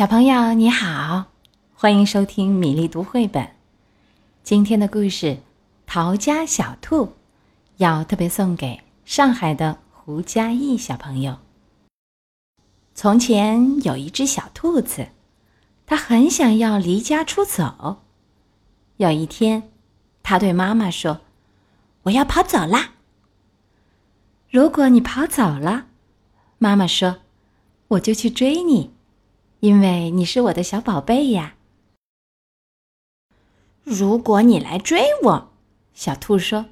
小朋友你好，欢迎收听米粒读绘本。今天的故事《逃家小兔》要特别送给上海的胡嘉义小朋友。从前有一只小兔子，它很想要离家出走。有一天，它对妈妈说：“我要跑走啦。”如果你跑走了，妈妈说：“我就去追你。”因为你是我的小宝贝呀。如果你来追我，小兔说，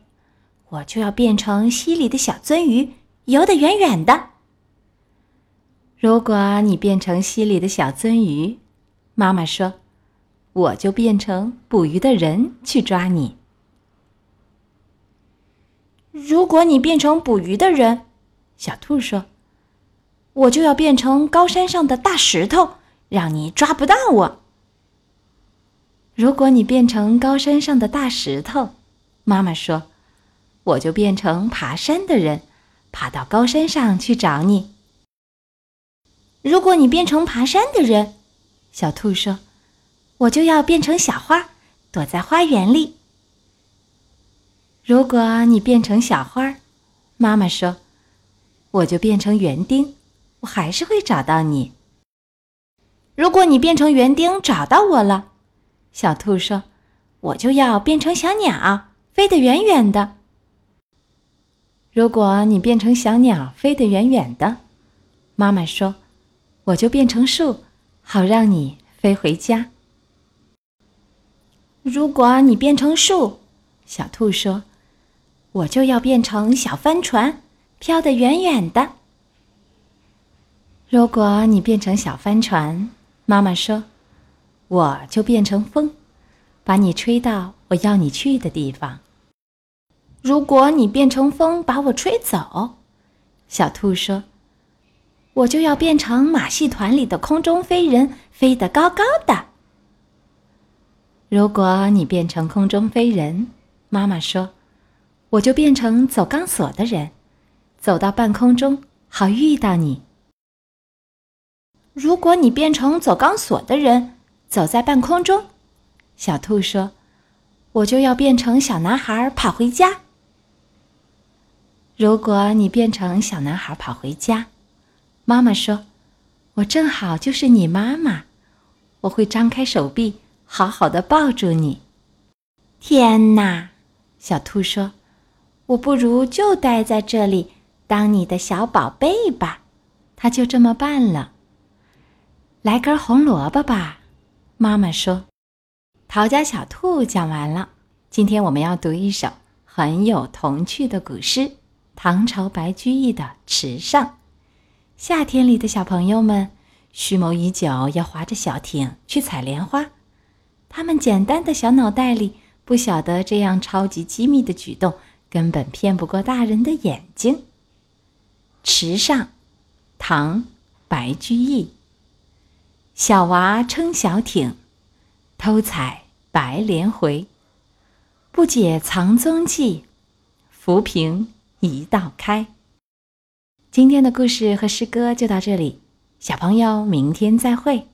我就要变成溪里的小鳟鱼，游得远远的。如果你变成溪里的小鳟鱼，妈妈说，我就变成捕鱼的人去抓你。如果你变成捕鱼的人，小兔说，我就要变成高山上的大石头。让你抓不到我。如果你变成高山上的大石头，妈妈说，我就变成爬山的人，爬到高山上去找你。如果你变成爬山的人，小兔说，我就要变成小花，躲在花园里。如果你变成小花，妈妈说，我就变成园丁，我还是会找到你。如果你变成园丁找到我了，小兔说：“我就要变成小鸟，飞得远远的。”如果你变成小鸟，飞得远远的，妈妈说：“我就变成树，好让你飞回家。”如果你变成树，小兔说：“我就要变成小帆船，飘得远远的。”如果你变成小帆船，妈妈说：“我就变成风，把你吹到我要你去的地方。”如果你变成风把我吹走，小兔说：“我就要变成马戏团里的空中飞人，飞得高高的。”如果你变成空中飞人，妈妈说：“我就变成走钢索的人，走到半空中，好遇到你。”如果你变成走钢索的人，走在半空中，小兔说：“我就要变成小男孩跑回家。”如果你变成小男孩跑回家，妈妈说：“我正好就是你妈妈，我会张开手臂，好好的抱住你。”天哪，小兔说：“我不如就待在这里，当你的小宝贝吧。”他就这么办了。来根红萝卜吧，妈妈说。逃家小兔讲完了。今天我们要读一首很有童趣的古诗——唐朝白居易的《池上》。夏天里的小朋友们，蓄谋已久，要划着小艇去采莲花。他们简单的小脑袋里不晓得，这样超级机密的举动根本骗不过大人的眼睛。《池上》，唐·白居易。小娃撑小艇，偷采白莲回。不解藏踪迹，浮萍一道开。今天的故事和诗歌就到这里，小朋友，明天再会。